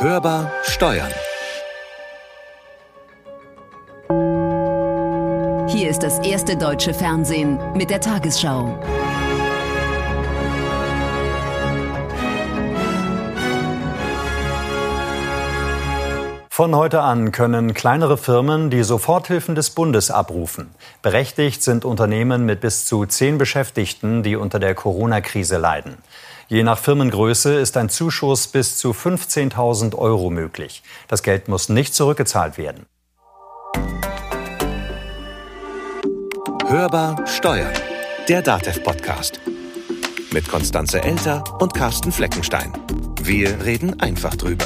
Hörbar Steuern. Hier ist das erste deutsche Fernsehen mit der Tagesschau. Von heute an können kleinere Firmen die Soforthilfen des Bundes abrufen. Berechtigt sind Unternehmen mit bis zu zehn Beschäftigten, die unter der Corona-Krise leiden. Je nach Firmengröße ist ein Zuschuss bis zu 15.000 Euro möglich. Das Geld muss nicht zurückgezahlt werden. Hörbar Steuern, der DATEV-Podcast. Mit Konstanze Elter und Carsten Fleckenstein. Wir reden einfach drüber.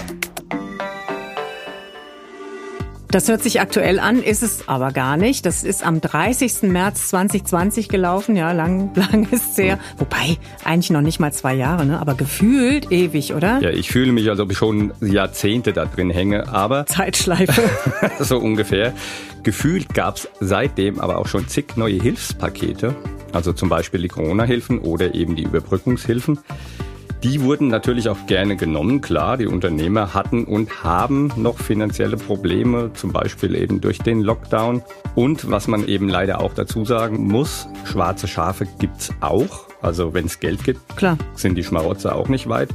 Das hört sich aktuell an, ist es aber gar nicht. Das ist am 30. März 2020 gelaufen. Ja, lang, lang ist sehr. Wobei, eigentlich noch nicht mal zwei Jahre, ne? aber gefühlt ewig, oder? Ja, ich fühle mich, als ob ich schon Jahrzehnte da drin hänge, aber. Zeitschleife. so ungefähr. Gefühlt gab es seitdem aber auch schon zig neue Hilfspakete. Also zum Beispiel die Corona-Hilfen oder eben die Überbrückungshilfen. Die wurden natürlich auch gerne genommen. Klar, die Unternehmer hatten und haben noch finanzielle Probleme, zum Beispiel eben durch den Lockdown. Und was man eben leider auch dazu sagen muss, schwarze Schafe gibt's auch. Also wenn es Geld gibt, Klar. sind die Schmarotzer auch nicht weit.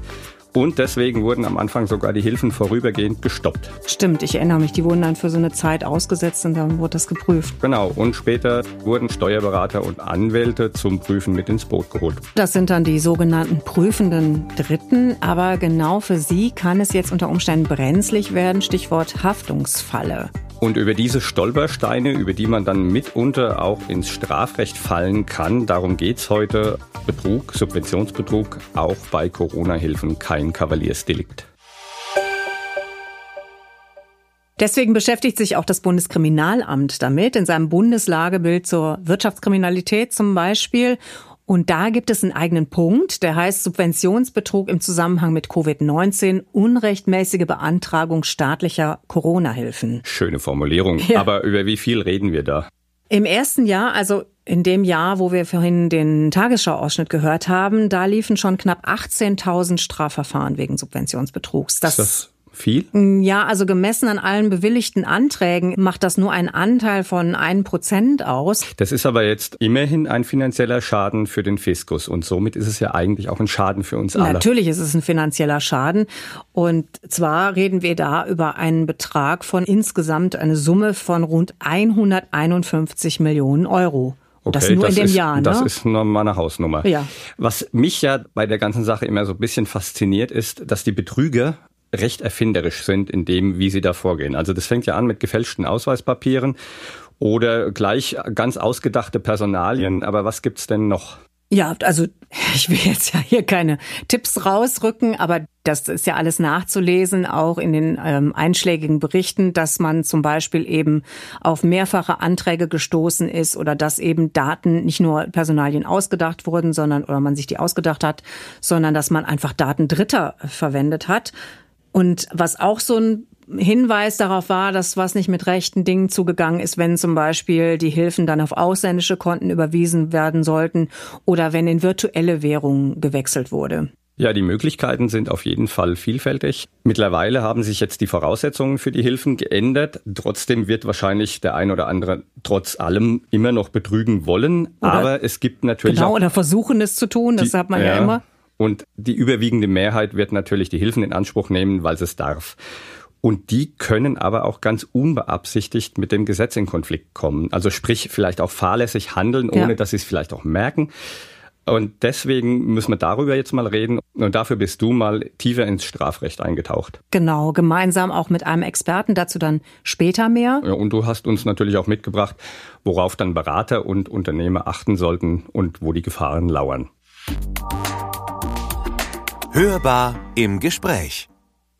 Und deswegen wurden am Anfang sogar die Hilfen vorübergehend gestoppt. Stimmt, ich erinnere mich, die wurden dann für so eine Zeit ausgesetzt und dann wurde das geprüft. Genau, und später wurden Steuerberater und Anwälte zum Prüfen mit ins Boot geholt. Das sind dann die sogenannten prüfenden Dritten, aber genau für sie kann es jetzt unter Umständen brenzlig werden, Stichwort Haftungsfalle. Und über diese Stolpersteine, über die man dann mitunter auch ins Strafrecht fallen kann, darum geht's heute. Betrug, Subventionsbetrug, auch bei Corona-Hilfen kein Kavaliersdelikt. Deswegen beschäftigt sich auch das Bundeskriminalamt damit, in seinem Bundeslagebild zur Wirtschaftskriminalität zum Beispiel. Und da gibt es einen eigenen Punkt, der heißt Subventionsbetrug im Zusammenhang mit Covid-19, unrechtmäßige Beantragung staatlicher Corona-Hilfen. Schöne Formulierung. Ja. Aber über wie viel reden wir da? Im ersten Jahr, also in dem Jahr, wo wir vorhin den Tagesschau-Ausschnitt gehört haben, da liefen schon knapp 18.000 Strafverfahren wegen Subventionsbetrugs. Das, ist das viel? Ja, also gemessen an allen bewilligten Anträgen macht das nur einen Anteil von ein Prozent aus. Das ist aber jetzt immerhin ein finanzieller Schaden für den Fiskus und somit ist es ja eigentlich auch ein Schaden für uns alle. Natürlich ist es ein finanzieller Schaden und zwar reden wir da über einen Betrag von insgesamt eine Summe von rund 151 Millionen Euro. Okay, das nur das in dem ist, Jahr, ne? Das ist nur mal eine Hausnummer. Ja. Was mich ja bei der ganzen Sache immer so ein bisschen fasziniert, ist, dass die Betrüger recht erfinderisch sind in dem, wie sie da vorgehen. Also das fängt ja an mit gefälschten Ausweispapieren oder gleich ganz ausgedachte Personalien. Aber was gibt's denn noch? Ja, also ich will jetzt ja hier keine Tipps rausrücken, aber das ist ja alles nachzulesen, auch in den ähm, einschlägigen Berichten, dass man zum Beispiel eben auf mehrfache Anträge gestoßen ist oder dass eben Daten, nicht nur Personalien ausgedacht wurden, sondern oder man sich die ausgedacht hat, sondern dass man einfach Daten Dritter verwendet hat. Und was auch so ein Hinweis darauf war, dass was nicht mit rechten Dingen zugegangen ist, wenn zum Beispiel die Hilfen dann auf ausländische Konten überwiesen werden sollten oder wenn in virtuelle Währungen gewechselt wurde. Ja, die Möglichkeiten sind auf jeden Fall vielfältig. Mittlerweile haben sich jetzt die Voraussetzungen für die Hilfen geändert. Trotzdem wird wahrscheinlich der ein oder andere trotz allem immer noch betrügen wollen. Oder Aber es gibt natürlich Genau, auch oder versuchen es zu tun, das Die- hat man ja, ja. immer. Und die überwiegende Mehrheit wird natürlich die Hilfen in Anspruch nehmen, weil sie es darf. Und die können aber auch ganz unbeabsichtigt mit dem Gesetz in Konflikt kommen. Also sprich, vielleicht auch fahrlässig handeln, Ja. ohne dass sie es vielleicht auch merken. Und deswegen müssen wir darüber jetzt mal reden. Und dafür bist du mal tiefer ins Strafrecht eingetaucht. Genau, gemeinsam auch mit einem Experten, dazu dann später mehr. Ja, und du hast uns natürlich auch mitgebracht, worauf dann Berater und Unternehmer achten sollten und wo die Gefahren lauern. Hörbar im Gespräch.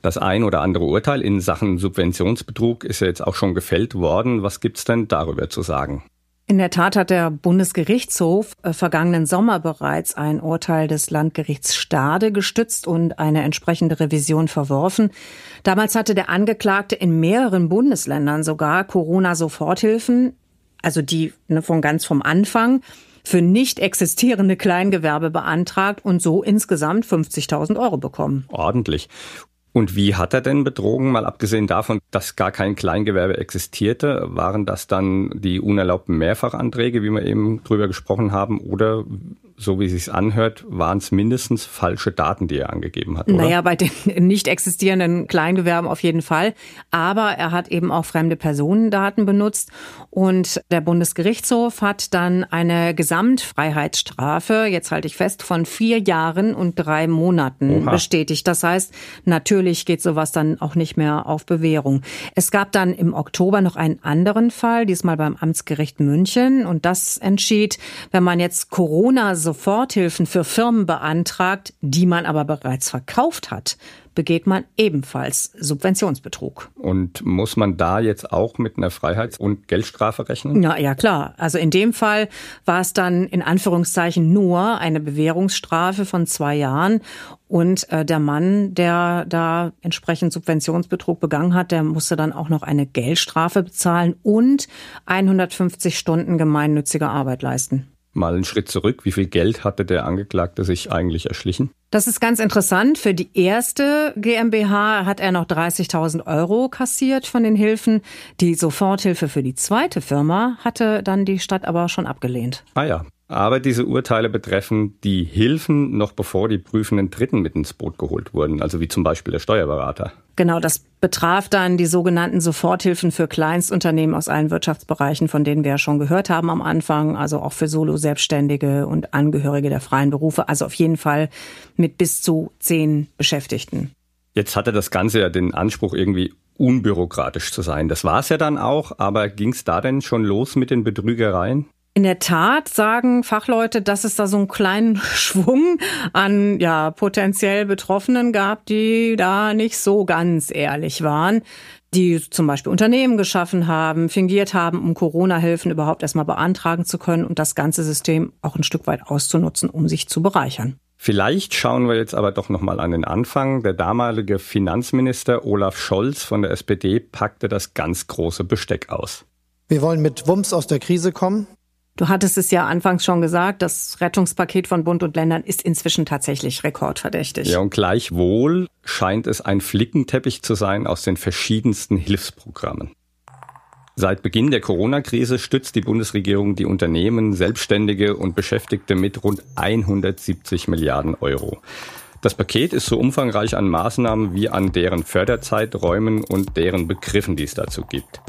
Das ein oder andere Urteil in Sachen Subventionsbetrug ist ja jetzt auch schon gefällt worden. Was gibt's denn darüber zu sagen? In der Tat hat der Bundesgerichtshof äh, vergangenen Sommer bereits ein Urteil des Landgerichts Stade gestützt und eine entsprechende Revision verworfen. Damals hatte der Angeklagte in mehreren Bundesländern sogar Corona-Soforthilfen, also die ne, von ganz vom Anfang, für nicht existierende Kleingewerbe beantragt und so insgesamt 50.000 Euro bekommen. Ordentlich. Und wie hat er denn betrogen? Mal abgesehen davon, dass gar kein Kleingewerbe existierte, waren das dann die unerlaubten Mehrfachanträge, wie wir eben drüber gesprochen haben, oder so wie es sich anhört, waren es mindestens falsche Daten, die er angegeben hat. Oder? Naja, bei den nicht existierenden Kleingewerben auf jeden Fall. Aber er hat eben auch fremde Personendaten benutzt. Und der Bundesgerichtshof hat dann eine Gesamtfreiheitsstrafe, jetzt halte ich fest, von vier Jahren und drei Monaten Oha. bestätigt. Das heißt, natürlich geht sowas dann auch nicht mehr auf Bewährung. Es gab dann im Oktober noch einen anderen Fall, diesmal beim Amtsgericht München. Und das entschied, wenn man jetzt Corona Soforthilfen für Firmen beantragt, die man aber bereits verkauft hat, begeht man ebenfalls Subventionsbetrug. Und muss man da jetzt auch mit einer Freiheits- und Geldstrafe rechnen? Na ja, klar. Also in dem Fall war es dann in Anführungszeichen nur eine Bewährungsstrafe von zwei Jahren. Und äh, der Mann, der da entsprechend Subventionsbetrug begangen hat, der musste dann auch noch eine Geldstrafe bezahlen und 150 Stunden gemeinnützige Arbeit leisten mal einen Schritt zurück. Wie viel Geld hatte der Angeklagte sich eigentlich erschlichen? Das ist ganz interessant. Für die erste GmbH hat er noch 30.000 Euro kassiert von den Hilfen. Die Soforthilfe für die zweite Firma hatte dann die Stadt aber schon abgelehnt. Ah ja, aber diese Urteile betreffen die Hilfen noch bevor die prüfenden Dritten mit ins Boot geholt wurden, also wie zum Beispiel der Steuerberater. Genau, das betraf dann die sogenannten Soforthilfen für Kleinstunternehmen aus allen Wirtschaftsbereichen, von denen wir ja schon gehört haben am Anfang, also auch für Solo-Selbstständige und Angehörige der freien Berufe, also auf jeden Fall mit bis zu zehn Beschäftigten. Jetzt hatte das Ganze ja den Anspruch, irgendwie unbürokratisch zu sein. Das war es ja dann auch, aber ging es da denn schon los mit den Betrügereien? In der Tat sagen Fachleute, dass es da so einen kleinen Schwung an ja potenziell Betroffenen gab, die da nicht so ganz ehrlich waren, die zum Beispiel Unternehmen geschaffen haben, fingiert haben, um Corona-Hilfen überhaupt erstmal beantragen zu können und das ganze System auch ein Stück weit auszunutzen, um sich zu bereichern. Vielleicht schauen wir jetzt aber doch noch mal an den Anfang. Der damalige Finanzminister Olaf Scholz von der SPD packte das ganz große Besteck aus. Wir wollen mit Wumms aus der Krise kommen. Du hattest es ja anfangs schon gesagt, das Rettungspaket von Bund und Ländern ist inzwischen tatsächlich rekordverdächtig. Ja, und gleichwohl scheint es ein Flickenteppich zu sein aus den verschiedensten Hilfsprogrammen. Seit Beginn der Corona-Krise stützt die Bundesregierung die Unternehmen, Selbstständige und Beschäftigte mit rund 170 Milliarden Euro. Das Paket ist so umfangreich an Maßnahmen wie an deren Förderzeiträumen und deren Begriffen, die es dazu gibt.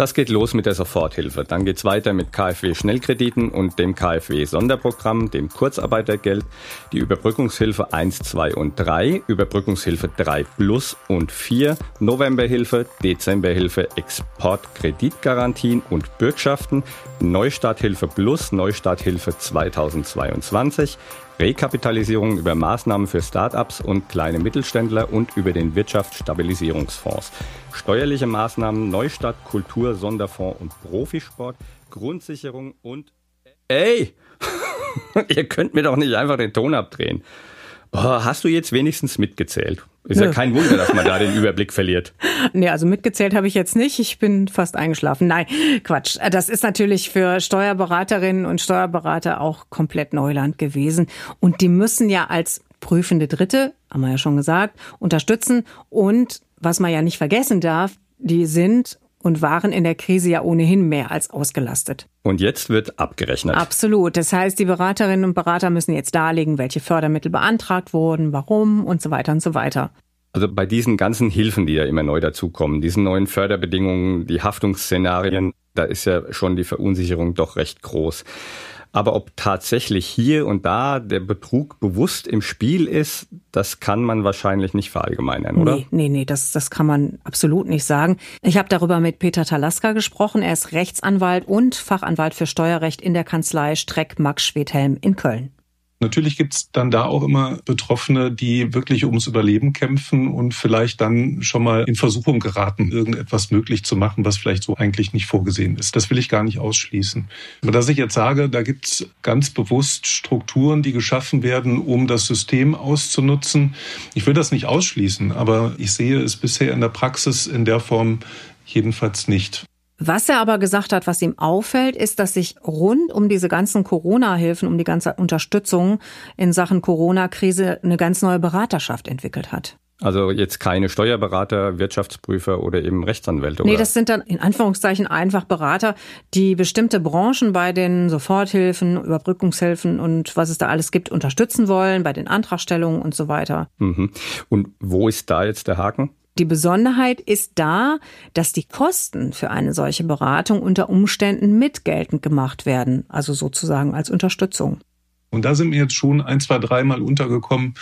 Das geht los mit der Soforthilfe. Dann geht's weiter mit KfW-Schnellkrediten und dem KfW-Sonderprogramm, dem Kurzarbeitergeld, die Überbrückungshilfe 1, 2 und 3, Überbrückungshilfe 3 Plus und 4, Novemberhilfe, Dezemberhilfe, Exportkreditgarantien und Bürgschaften, Neustarthilfe Plus, Neustarthilfe 2022, Rekapitalisierung über Maßnahmen für Start-ups und kleine Mittelständler und über den Wirtschaftsstabilisierungsfonds. Steuerliche Maßnahmen, Neustart, Kultur, Sonderfonds und Profisport, Grundsicherung und... Ey! Ihr könnt mir doch nicht einfach den Ton abdrehen. Oh, hast du jetzt wenigstens mitgezählt? Ist Nö. ja kein Wunder, dass man da den Überblick verliert. Nee, also mitgezählt habe ich jetzt nicht. Ich bin fast eingeschlafen. Nein, Quatsch. Das ist natürlich für Steuerberaterinnen und Steuerberater auch komplett Neuland gewesen. Und die müssen ja als prüfende Dritte, haben wir ja schon gesagt, unterstützen. Und was man ja nicht vergessen darf, die sind und waren in der Krise ja ohnehin mehr als ausgelastet. Und jetzt wird abgerechnet. Absolut. Das heißt, die Beraterinnen und Berater müssen jetzt darlegen, welche Fördermittel beantragt wurden, warum und so weiter und so weiter. Also bei diesen ganzen Hilfen, die ja immer neu dazukommen, diesen neuen Förderbedingungen, die Haftungsszenarien, da ist ja schon die Verunsicherung doch recht groß. Aber ob tatsächlich hier und da der Betrug bewusst im Spiel ist, das kann man wahrscheinlich nicht verallgemeinern, oder? Nee, nee, nee, das, das kann man absolut nicht sagen. Ich habe darüber mit Peter Talaska gesprochen. Er ist Rechtsanwalt und Fachanwalt für Steuerrecht in der Kanzlei Streck Max Schwedhelm in Köln. Natürlich gibt's dann da auch immer Betroffene, die wirklich ums Überleben kämpfen und vielleicht dann schon mal in Versuchung geraten, irgendetwas möglich zu machen, was vielleicht so eigentlich nicht vorgesehen ist. Das will ich gar nicht ausschließen. Aber dass ich jetzt sage, da gibt's ganz bewusst Strukturen, die geschaffen werden, um das System auszunutzen. Ich will das nicht ausschließen, aber ich sehe es bisher in der Praxis in der Form jedenfalls nicht. Was er aber gesagt hat, was ihm auffällt, ist, dass sich rund um diese ganzen Corona-Hilfen, um die ganze Unterstützung in Sachen Corona-Krise eine ganz neue Beraterschaft entwickelt hat. Also jetzt keine Steuerberater, Wirtschaftsprüfer oder eben Rechtsanwälte. Nee, oder? das sind dann in Anführungszeichen einfach Berater, die bestimmte Branchen bei den Soforthilfen, Überbrückungshilfen und was es da alles gibt, unterstützen wollen, bei den Antragstellungen und so weiter. Mhm. Und wo ist da jetzt der Haken? Die Besonderheit ist da, dass die Kosten für eine solche Beratung unter Umständen mit geltend gemacht werden, also sozusagen als Unterstützung. Und da sind mir jetzt schon ein, zwei, dreimal untergekommen,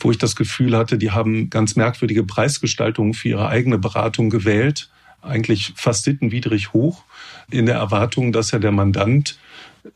wo ich das Gefühl hatte, die haben ganz merkwürdige Preisgestaltungen für ihre eigene Beratung gewählt, eigentlich fast sittenwidrig hoch, in der Erwartung, dass ja der Mandant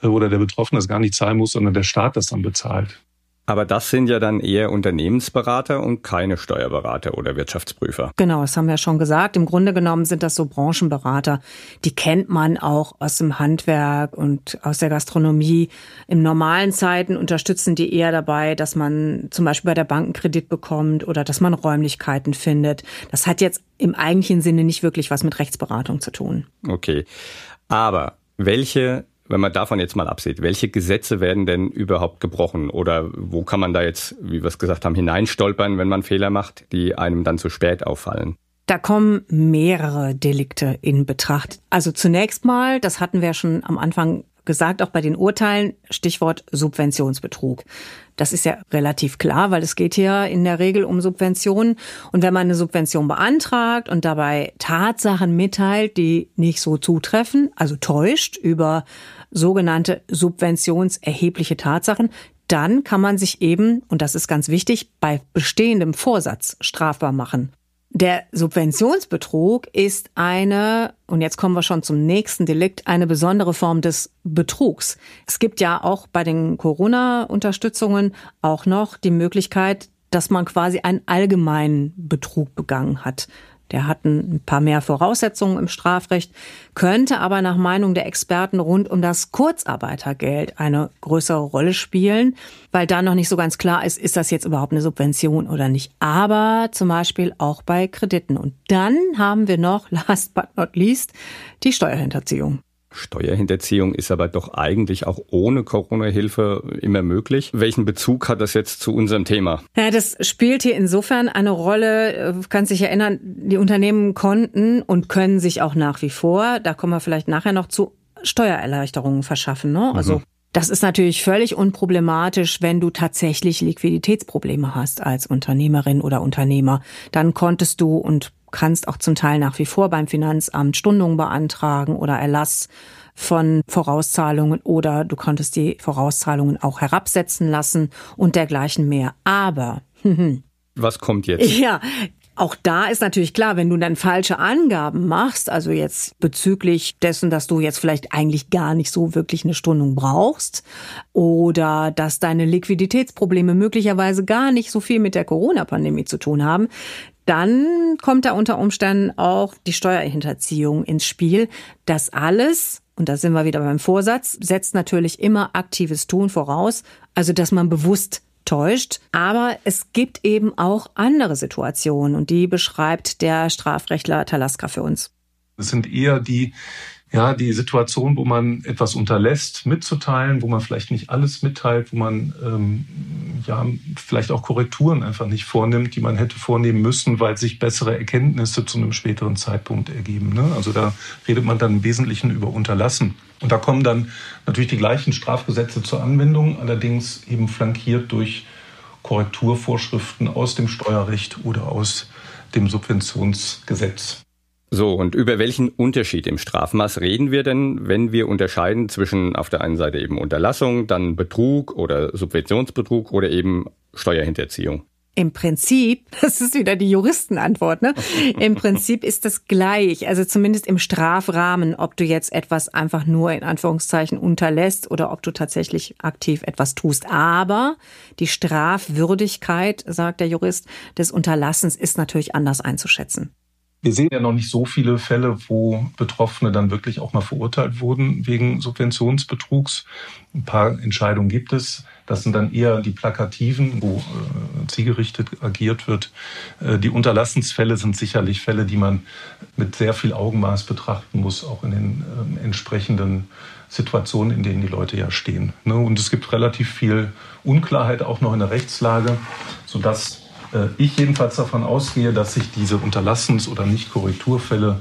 äh, oder der Betroffene das gar nicht zahlen muss, sondern der Staat das dann bezahlt. Aber das sind ja dann eher Unternehmensberater und keine Steuerberater oder Wirtschaftsprüfer. Genau, das haben wir schon gesagt. Im Grunde genommen sind das so Branchenberater. Die kennt man auch aus dem Handwerk und aus der Gastronomie. Im normalen Zeiten unterstützen die eher dabei, dass man zum Beispiel bei der Bank einen Kredit bekommt oder dass man Räumlichkeiten findet. Das hat jetzt im eigentlichen Sinne nicht wirklich was mit Rechtsberatung zu tun. Okay. Aber welche wenn man davon jetzt mal absieht, welche Gesetze werden denn überhaupt gebrochen? Oder wo kann man da jetzt, wie wir es gesagt haben, hineinstolpern, wenn man Fehler macht, die einem dann zu spät auffallen? Da kommen mehrere Delikte in Betracht. Also zunächst mal, das hatten wir schon am Anfang gesagt, auch bei den Urteilen, Stichwort Subventionsbetrug. Das ist ja relativ klar, weil es geht hier in der Regel um Subventionen. Und wenn man eine Subvention beantragt und dabei Tatsachen mitteilt, die nicht so zutreffen, also täuscht über sogenannte subventionserhebliche Tatsachen, dann kann man sich eben, und das ist ganz wichtig, bei bestehendem Vorsatz strafbar machen. Der Subventionsbetrug ist eine, und jetzt kommen wir schon zum nächsten Delikt, eine besondere Form des Betrugs. Es gibt ja auch bei den Corona-Unterstützungen auch noch die Möglichkeit, dass man quasi einen allgemeinen Betrug begangen hat. Der hat ein paar mehr Voraussetzungen im Strafrecht, könnte aber nach Meinung der Experten rund um das Kurzarbeitergeld eine größere Rolle spielen, weil da noch nicht so ganz klar ist, ist das jetzt überhaupt eine Subvention oder nicht. Aber zum Beispiel auch bei Krediten. Und dann haben wir noch, last but not least, die Steuerhinterziehung. Steuerhinterziehung ist aber doch eigentlich auch ohne Corona-Hilfe immer möglich. Welchen Bezug hat das jetzt zu unserem Thema? Ja, das spielt hier insofern eine Rolle. Du kannst dich erinnern, die Unternehmen konnten und können sich auch nach wie vor, da kommen wir vielleicht nachher noch zu, Steuererleichterungen verschaffen. Ne? Also mhm. Das ist natürlich völlig unproblematisch, wenn du tatsächlich Liquiditätsprobleme hast als Unternehmerin oder Unternehmer. Dann konntest du und kannst auch zum Teil nach wie vor beim Finanzamt Stundungen beantragen oder Erlass von Vorauszahlungen oder du konntest die Vorauszahlungen auch herabsetzen lassen und dergleichen mehr. Aber was kommt jetzt? Ja, auch da ist natürlich klar, wenn du dann falsche Angaben machst, also jetzt bezüglich dessen, dass du jetzt vielleicht eigentlich gar nicht so wirklich eine Stundung brauchst oder dass deine Liquiditätsprobleme möglicherweise gar nicht so viel mit der Corona-Pandemie zu tun haben, dann kommt da unter Umständen auch die Steuerhinterziehung ins Spiel. Das alles, und da sind wir wieder beim Vorsatz, setzt natürlich immer aktives Tun voraus, also dass man bewusst täuscht. Aber es gibt eben auch andere Situationen und die beschreibt der Strafrechtler Talaska für uns. Es sind eher die ja, die Situation, wo man etwas unterlässt, mitzuteilen, wo man vielleicht nicht alles mitteilt, wo man ähm, ja vielleicht auch Korrekturen einfach nicht vornimmt, die man hätte vornehmen müssen, weil sich bessere Erkenntnisse zu einem späteren Zeitpunkt ergeben. Ne? Also da redet man dann im Wesentlichen über Unterlassen. Und da kommen dann natürlich die gleichen Strafgesetze zur Anwendung, allerdings eben flankiert durch Korrekturvorschriften aus dem Steuerrecht oder aus dem Subventionsgesetz. So, und über welchen Unterschied im Strafmaß reden wir denn, wenn wir unterscheiden zwischen auf der einen Seite eben Unterlassung, dann Betrug oder Subventionsbetrug oder eben Steuerhinterziehung? Im Prinzip, das ist wieder die Juristenantwort, ne? Im Prinzip ist das gleich, also zumindest im Strafrahmen, ob du jetzt etwas einfach nur in Anführungszeichen unterlässt oder ob du tatsächlich aktiv etwas tust. Aber die Strafwürdigkeit, sagt der Jurist, des Unterlassens ist natürlich anders einzuschätzen. Wir sehen ja noch nicht so viele Fälle, wo Betroffene dann wirklich auch mal verurteilt wurden wegen Subventionsbetrugs. Ein paar Entscheidungen gibt es. Das sind dann eher die plakativen, wo äh, zielgerichtet agiert wird. Äh, die Unterlassensfälle sind sicherlich Fälle, die man mit sehr viel Augenmaß betrachten muss, auch in den äh, entsprechenden Situationen, in denen die Leute ja stehen. Ne? Und es gibt relativ viel Unklarheit auch noch in der Rechtslage, sodass ich jedenfalls davon ausgehe, dass sich diese Unterlassens- oder Nicht-Korrekturfälle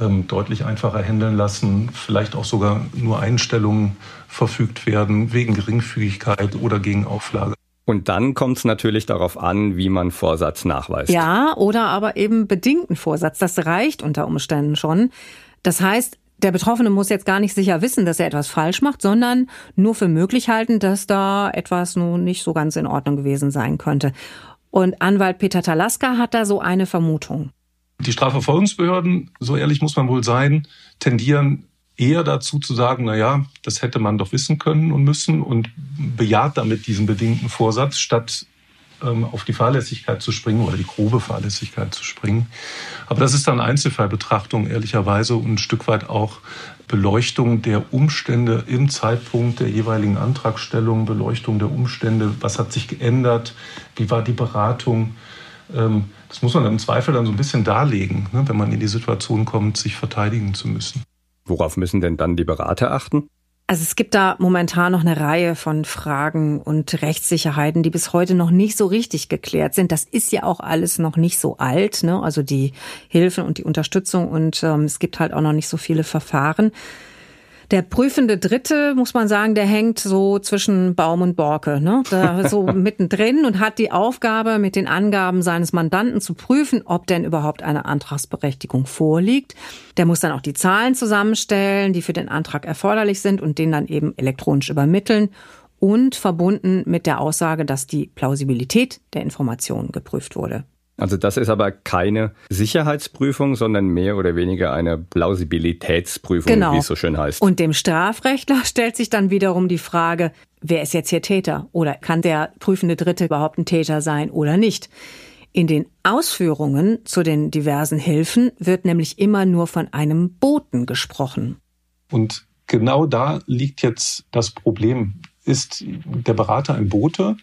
ähm, deutlich einfacher handeln lassen, vielleicht auch sogar nur Einstellungen verfügt werden wegen Geringfügigkeit oder gegen Auflage. Und dann kommt es natürlich darauf an, wie man Vorsatz nachweist. Ja, oder aber eben bedingten Vorsatz. Das reicht unter Umständen schon. Das heißt, der Betroffene muss jetzt gar nicht sicher wissen, dass er etwas falsch macht, sondern nur für möglich halten, dass da etwas nun nicht so ganz in Ordnung gewesen sein könnte. Und Anwalt Peter Talaska hat da so eine Vermutung. Die Strafverfolgungsbehörden, so ehrlich muss man wohl sein, tendieren eher dazu zu sagen, na ja, das hätte man doch wissen können und müssen und bejaht damit diesen bedingten Vorsatz, statt ähm, auf die Fahrlässigkeit zu springen oder die grobe Fahrlässigkeit zu springen. Aber das ist dann Einzelfallbetrachtung ehrlicherweise und ein Stück weit auch Beleuchtung der Umstände im Zeitpunkt der jeweiligen Antragstellung, Beleuchtung der Umstände, was hat sich geändert, wie war die Beratung. Ähm, das muss man im Zweifel dann so ein bisschen darlegen, ne, wenn man in die Situation kommt, sich verteidigen zu müssen. Worauf müssen denn dann die Berater achten? Also es gibt da momentan noch eine Reihe von Fragen und Rechtssicherheiten, die bis heute noch nicht so richtig geklärt sind. Das ist ja auch alles noch nicht so alt, ne? also die Hilfen und die Unterstützung und ähm, es gibt halt auch noch nicht so viele Verfahren. Der prüfende Dritte, muss man sagen, der hängt so zwischen Baum und Borke, ne? Da so mittendrin und hat die Aufgabe, mit den Angaben seines Mandanten zu prüfen, ob denn überhaupt eine Antragsberechtigung vorliegt. Der muss dann auch die Zahlen zusammenstellen, die für den Antrag erforderlich sind und den dann eben elektronisch übermitteln und verbunden mit der Aussage, dass die Plausibilität der Informationen geprüft wurde. Also das ist aber keine Sicherheitsprüfung, sondern mehr oder weniger eine Plausibilitätsprüfung, genau. wie es so schön heißt. Und dem Strafrechtler stellt sich dann wiederum die Frage, wer ist jetzt hier Täter? Oder kann der prüfende Dritte überhaupt ein Täter sein oder nicht? In den Ausführungen zu den diversen Hilfen wird nämlich immer nur von einem Boten gesprochen. Und genau da liegt jetzt das Problem. Ist der Berater ein Bote?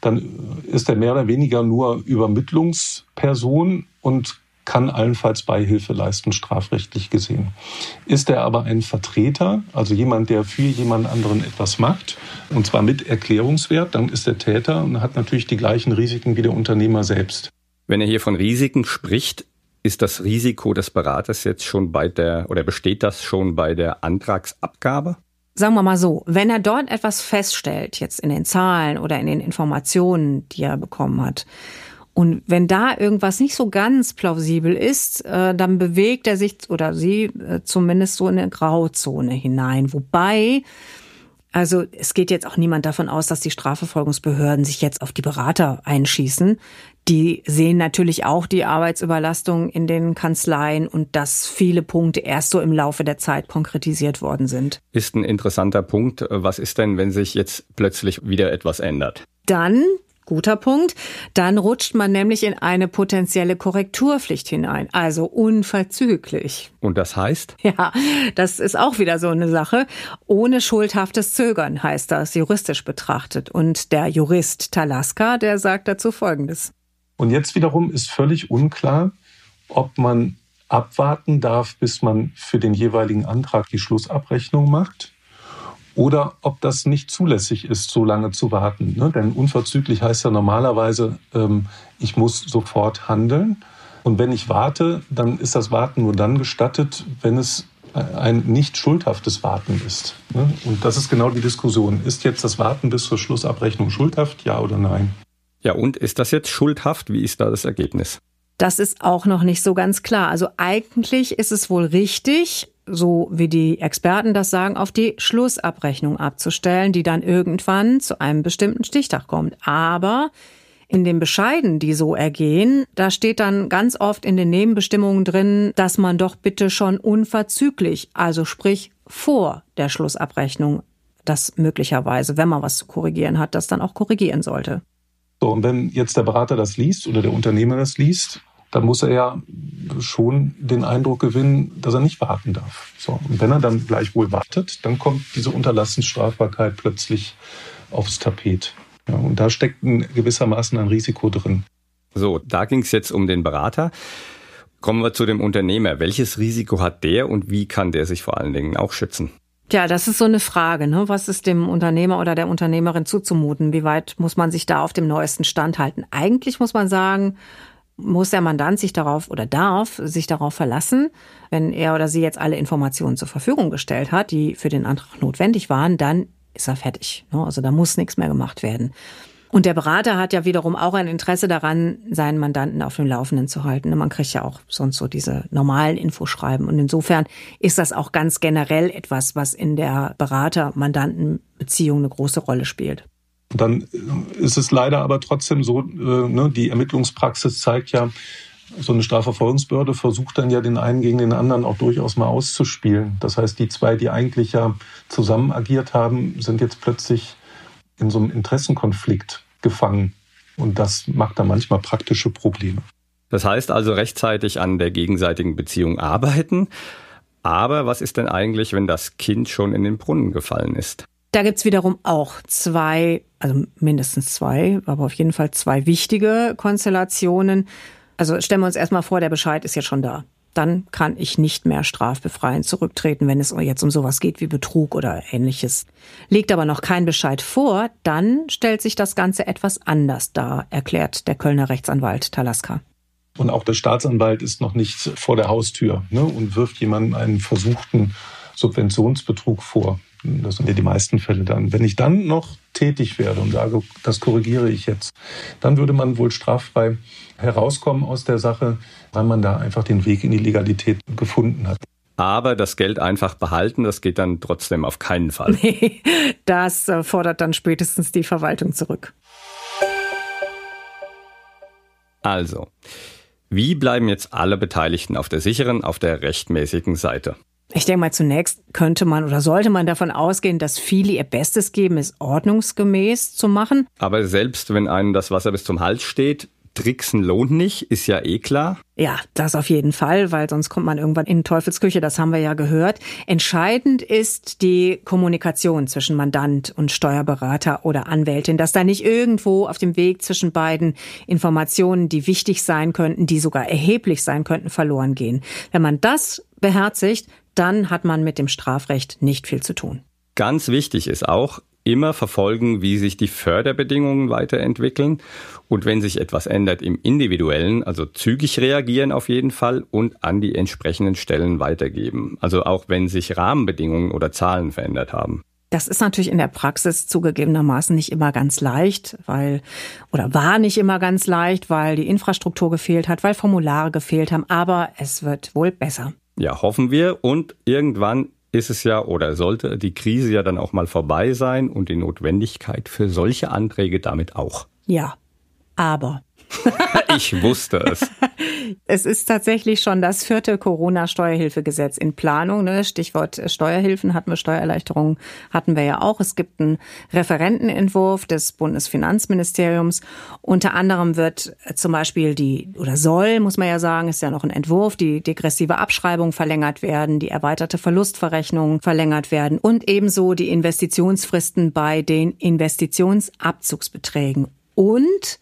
Dann ist er mehr oder weniger nur Übermittlungsperson und kann allenfalls Beihilfe leisten, strafrechtlich gesehen. Ist er aber ein Vertreter, also jemand, der für jemand anderen etwas macht, und zwar mit Erklärungswert, dann ist er Täter und hat natürlich die gleichen Risiken wie der Unternehmer selbst. Wenn er hier von Risiken spricht, ist das Risiko des Beraters jetzt schon bei der, oder besteht das schon bei der Antragsabgabe? Sagen wir mal so, wenn er dort etwas feststellt, jetzt in den Zahlen oder in den Informationen, die er bekommen hat, und wenn da irgendwas nicht so ganz plausibel ist, äh, dann bewegt er sich oder sie äh, zumindest so in eine Grauzone hinein. Wobei, also es geht jetzt auch niemand davon aus, dass die Strafverfolgungsbehörden sich jetzt auf die Berater einschießen. Die sehen natürlich auch die Arbeitsüberlastung in den Kanzleien und dass viele Punkte erst so im Laufe der Zeit konkretisiert worden sind. Ist ein interessanter Punkt. Was ist denn, wenn sich jetzt plötzlich wieder etwas ändert? Dann Guter Punkt. Dann rutscht man nämlich in eine potenzielle Korrekturpflicht hinein, also unverzüglich. Und das heißt? Ja, das ist auch wieder so eine Sache. Ohne schuldhaftes Zögern heißt das juristisch betrachtet. Und der Jurist Talaska, der sagt dazu Folgendes. Und jetzt wiederum ist völlig unklar, ob man abwarten darf, bis man für den jeweiligen Antrag die Schlussabrechnung macht oder ob das nicht zulässig ist, so lange zu warten. Ne? Denn unverzüglich heißt ja normalerweise, ähm, ich muss sofort handeln. Und wenn ich warte, dann ist das Warten nur dann gestattet, wenn es ein nicht schuldhaftes Warten ist. Ne? Und das ist genau die Diskussion. Ist jetzt das Warten bis zur Schlussabrechnung schuldhaft, ja oder nein? Ja, und ist das jetzt schuldhaft? Wie ist da das Ergebnis? Das ist auch noch nicht so ganz klar. Also eigentlich ist es wohl richtig, so wie die Experten das sagen, auf die Schlussabrechnung abzustellen, die dann irgendwann zu einem bestimmten Stichtag kommt. Aber in den Bescheiden, die so ergehen, da steht dann ganz oft in den Nebenbestimmungen drin, dass man doch bitte schon unverzüglich, also sprich vor der Schlussabrechnung, das möglicherweise, wenn man was zu korrigieren hat, das dann auch korrigieren sollte. So, und wenn jetzt der Berater das liest oder der Unternehmer das liest, dann muss er ja schon den Eindruck gewinnen, dass er nicht warten darf. So, und wenn er dann gleichwohl wartet, dann kommt diese Unterlassensstrafbarkeit plötzlich aufs Tapet. Ja, und da steckt ein gewissermaßen ein Risiko drin. So, da ging es jetzt um den Berater. Kommen wir zu dem Unternehmer. Welches Risiko hat der und wie kann der sich vor allen Dingen auch schützen? Tja, das ist so eine Frage. Ne? Was ist dem Unternehmer oder der Unternehmerin zuzumuten? Wie weit muss man sich da auf dem neuesten Stand halten? Eigentlich muss man sagen, muss der Mandant sich darauf oder darf sich darauf verlassen, wenn er oder sie jetzt alle Informationen zur Verfügung gestellt hat, die für den Antrag notwendig waren, dann ist er fertig. Ne? Also da muss nichts mehr gemacht werden. Und der Berater hat ja wiederum auch ein Interesse daran, seinen Mandanten auf dem Laufenden zu halten. Man kriegt ja auch sonst so diese normalen Infoschreiben. Und insofern ist das auch ganz generell etwas, was in der Berater-Mandanten-Beziehung eine große Rolle spielt. Dann ist es leider aber trotzdem so, äh, ne, die Ermittlungspraxis zeigt ja, so eine Strafverfolgungsbehörde versucht dann ja den einen gegen den anderen auch durchaus mal auszuspielen. Das heißt, die zwei, die eigentlich ja zusammen agiert haben, sind jetzt plötzlich in so einem Interessenkonflikt gefangen. Und das macht dann manchmal praktische Probleme. Das heißt also rechtzeitig an der gegenseitigen Beziehung arbeiten. Aber was ist denn eigentlich, wenn das Kind schon in den Brunnen gefallen ist? Da gibt's wiederum auch zwei, also mindestens zwei, aber auf jeden Fall zwei wichtige Konstellationen. Also stellen wir uns erstmal vor, der Bescheid ist jetzt schon da dann kann ich nicht mehr strafbefreiend zurücktreten, wenn es jetzt um sowas geht wie Betrug oder ähnliches. Liegt aber noch kein Bescheid vor, dann stellt sich das Ganze etwas anders dar, erklärt der Kölner Rechtsanwalt Talaska. Und auch der Staatsanwalt ist noch nicht vor der Haustür ne, und wirft jemandem einen versuchten Subventionsbetrug vor. Das sind ja die meisten Fälle dann. Wenn ich dann noch tätig werde und sage, das korrigiere ich jetzt, dann würde man wohl straffrei herauskommen aus der Sache, weil man da einfach den Weg in die Legalität gefunden hat. Aber das Geld einfach behalten, das geht dann trotzdem auf keinen Fall. Nee, das äh, fordert dann spätestens die Verwaltung zurück. Also, wie bleiben jetzt alle Beteiligten auf der sicheren, auf der rechtmäßigen Seite? Ich denke mal, zunächst könnte man oder sollte man davon ausgehen, dass viele ihr Bestes geben, es ordnungsgemäß zu machen. Aber selbst wenn einem das Wasser bis zum Hals steht, Tricksen lohnt nicht, ist ja eh klar. Ja, das auf jeden Fall, weil sonst kommt man irgendwann in Teufelsküche, das haben wir ja gehört. Entscheidend ist die Kommunikation zwischen Mandant und Steuerberater oder Anwältin, dass da nicht irgendwo auf dem Weg zwischen beiden Informationen, die wichtig sein könnten, die sogar erheblich sein könnten, verloren gehen. Wenn man das beherzigt, dann hat man mit dem Strafrecht nicht viel zu tun. Ganz wichtig ist auch, immer verfolgen, wie sich die Förderbedingungen weiterentwickeln und wenn sich etwas ändert im individuellen, also zügig reagieren auf jeden Fall und an die entsprechenden Stellen weitergeben. Also auch wenn sich Rahmenbedingungen oder Zahlen verändert haben. Das ist natürlich in der Praxis zugegebenermaßen nicht immer ganz leicht, weil, oder war nicht immer ganz leicht, weil die Infrastruktur gefehlt hat, weil Formulare gefehlt haben, aber es wird wohl besser. Ja, hoffen wir. Und irgendwann ist es ja oder sollte die Krise ja dann auch mal vorbei sein und die Notwendigkeit für solche Anträge damit auch. Ja, aber ich wusste es. Es ist tatsächlich schon das vierte Corona-Steuerhilfegesetz in Planung. Ne? Stichwort Steuerhilfen hatten wir, Steuererleichterungen hatten wir ja auch. Es gibt einen Referentenentwurf des Bundesfinanzministeriums. Unter anderem wird zum Beispiel die, oder soll, muss man ja sagen, ist ja noch ein Entwurf, die degressive Abschreibung verlängert werden, die erweiterte Verlustverrechnung verlängert werden und ebenso die Investitionsfristen bei den Investitionsabzugsbeträgen. Und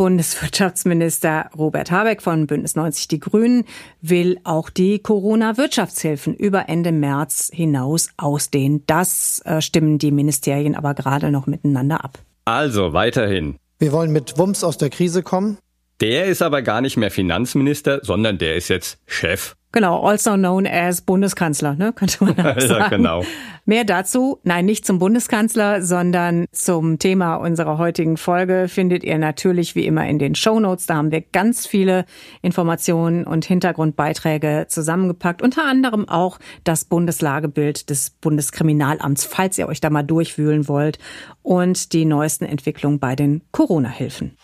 Bundeswirtschaftsminister Robert Habeck von Bündnis 90 Die Grünen will auch die Corona-Wirtschaftshilfen über Ende März hinaus ausdehnen. Das äh, stimmen die Ministerien aber gerade noch miteinander ab. Also weiterhin. Wir wollen mit Wumms aus der Krise kommen. Der ist aber gar nicht mehr Finanzminister, sondern der ist jetzt Chef. Genau, also known as Bundeskanzler, ne, könnte man sagen. ja, genau. Mehr dazu, nein, nicht zum Bundeskanzler, sondern zum Thema unserer heutigen Folge findet ihr natürlich wie immer in den Show Notes. Da haben wir ganz viele Informationen und Hintergrundbeiträge zusammengepackt, unter anderem auch das Bundeslagebild des Bundeskriminalamts, falls ihr euch da mal durchwühlen wollt und die neuesten Entwicklungen bei den Corona-Hilfen.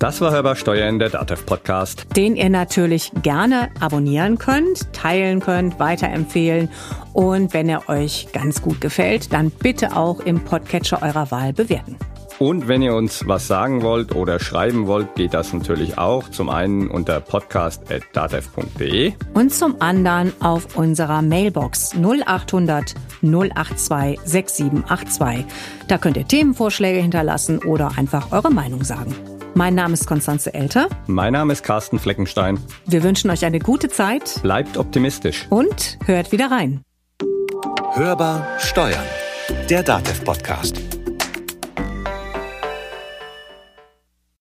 Das war Hörbar Steuern, der DATEV Podcast. Den ihr natürlich gerne abonnieren könnt, teilen könnt, weiterempfehlen. Und wenn er euch ganz gut gefällt, dann bitte auch im Podcatcher eurer Wahl bewerten. Und wenn ihr uns was sagen wollt oder schreiben wollt, geht das natürlich auch. Zum einen unter podcast.datev.de und zum anderen auf unserer Mailbox 0800 082 6782. Da könnt ihr Themenvorschläge hinterlassen oder einfach eure Meinung sagen. Mein Name ist Konstanze Elter. Mein Name ist Carsten Fleckenstein. Wir wünschen euch eine gute Zeit. Bleibt optimistisch. Und hört wieder rein. Hörbar Steuern. Der DATEV-Podcast.